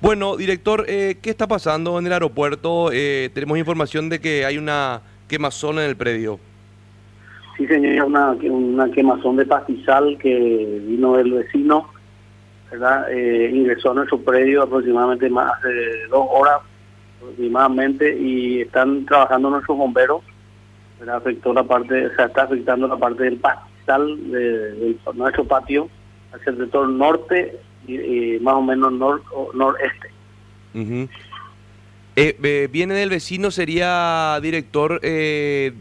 Bueno, director, eh, ¿qué está pasando en el aeropuerto? Eh, tenemos información de que hay una quemazón en el predio. Sí, señor, una, una quemazón de pastizal que vino del vecino, ¿verdad? Eh, ingresó a nuestro predio aproximadamente más de dos horas aproximadamente y están trabajando nuestros bomberos. Afectó la parte, o sea, está afectando la parte del pastizal de, nuestro patio hacia el sector norte y, más o menos nor, noreste. Eh, viene del vecino, sería director, eh,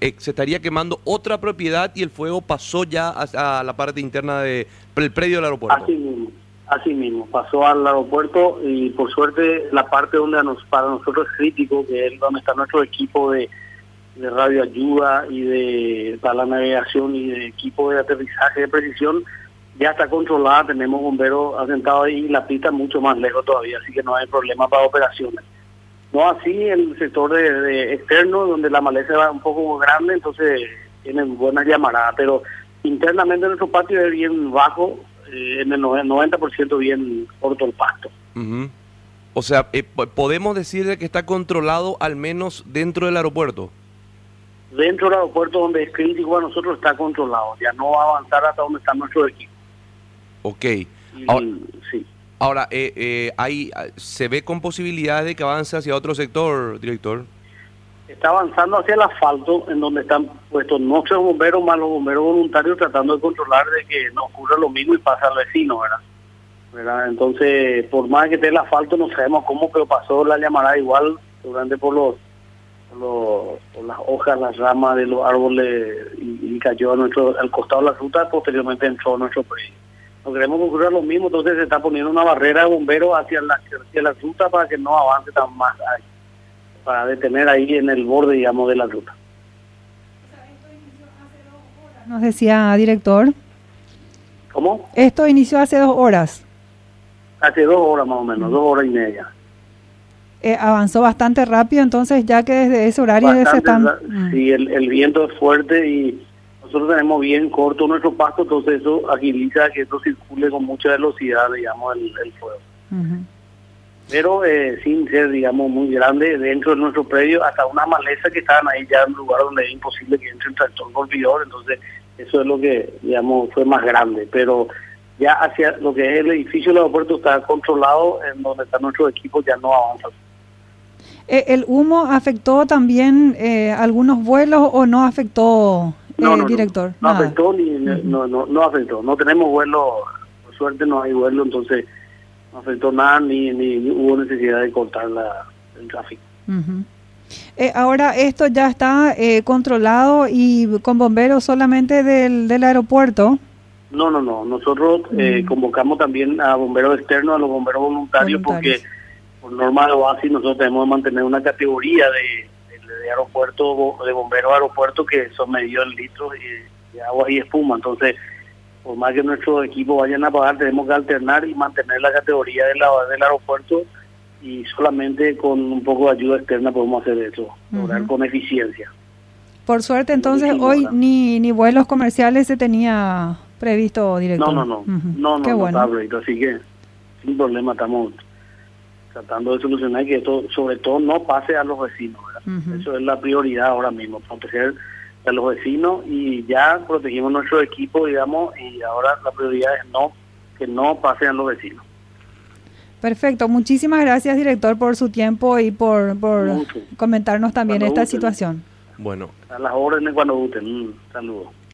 eh, se estaría quemando otra propiedad y el fuego pasó ya a, la parte interna del predio del aeropuerto. Así mismo, así mismo, pasó al aeropuerto y por suerte la parte donde nos, para nosotros es crítico, que es donde está nuestro equipo de, de radioayuda y de para la navegación y de equipo de aterrizaje de precisión, ya está controlada, tenemos bomberos asentados ahí y la pista mucho más lejos todavía, así que no hay problema para operaciones. No así el sector de, externo, donde la maleza va un poco grande, entonces tienen buenas llamaradas, pero internamente nuestro patio es bien bajo, eh, en el 90% bien corto el pasto. O sea, eh, ¿podemos decir que está controlado al menos dentro del aeropuerto? Dentro del aeropuerto donde es crítico a nosotros está controlado, ya no va a avanzar hasta donde está nuestro equipo. Ok. sí. Ahora, eh, eh, hay, ¿se ve con posibilidades de que avance hacia otro sector, director? Está avanzando hacia el asfalto, en donde están puestos nuestros bomberos más los bomberos voluntarios tratando de controlar de que no ocurra lo mismo y pasa al vecino, ¿verdad? ¿verdad? Entonces, por más que esté el asfalto, no sabemos cómo, pero pasó la llamada igual, durante por los, por, las hojas, las ramas de los árboles y, cayó a nuestro, al costado de la ruta, posteriormente entró a nuestro predio no queremos que ocurra lo mismo, entonces se está poniendo una barrera de bomberos hacia la, hacia la ruta para que no avance tan más ahí, para detener ahí en el borde, digamos, de la ruta. Nos decía director. ¿Cómo? Esto inició hace dos horas. Hace dos horas más o menos, dos horas y media. Eh, avanzó bastante rápido, entonces ya que desde ese horario se están... Sí, el, el viento es fuerte y nosotros tenemos bien corto nuestro pasto, entonces eso agiliza que eso circule con mucha velocidad, digamos, el, fuego. Pero eh, sin ser, digamos, muy grande, dentro de nuestro predio, hasta una maleza que estaban ahí ya en un lugar donde es imposible que entre un tractor golpeador, entonces eso es lo que, digamos, fue más grande. Pero ya hacia lo que es el edificio del aeropuerto está controlado, en donde está nuestro equipo ya no avanza. Eh, ¿El humo afectó también eh, algunos vuelos o no afectó no, no, director. No, afectó ni, no, no, no afectó. No tenemos vuelo, por suerte no hay vuelo, entonces no afectó nada ni, ni, hubo necesidad de cortar la, el tráfico. eh, ahora esto ya está eh, controlado y con bomberos solamente del, del aeropuerto. No, no, no. Nosotros eh, convocamos también a bomberos externos, a los bomberos voluntarios, porque por norma de base nosotros tenemos que mantener una categoría de de aeropuerto, de bomberos aeropuerto que son medidos en litros de agua y espuma. Entonces, por más que nuestros equipos vayan a pagar, tenemos que alternar y mantener la categoría de la, del aeropuerto y solamente con un poco de ayuda externa podemos hacer eso, lograr con eficiencia. Por suerte, entonces, hoy ni, ni vuelos comerciales se tenía previsto, director. No, no, no, no, no, bueno. así que sin problema estamos tratando de solucionar que esto sobre todo no pase a los vecinos. Eso es la prioridad ahora mismo, proteger a los vecinos y ya protegimos nuestro equipo, digamos, y ahora la prioridad es no que no pasen a los vecinos. Perfecto, muchísimas gracias director por su tiempo y por, por comentarnos también esta situación. Bueno. A las órdenes cuando gusten, un saludo.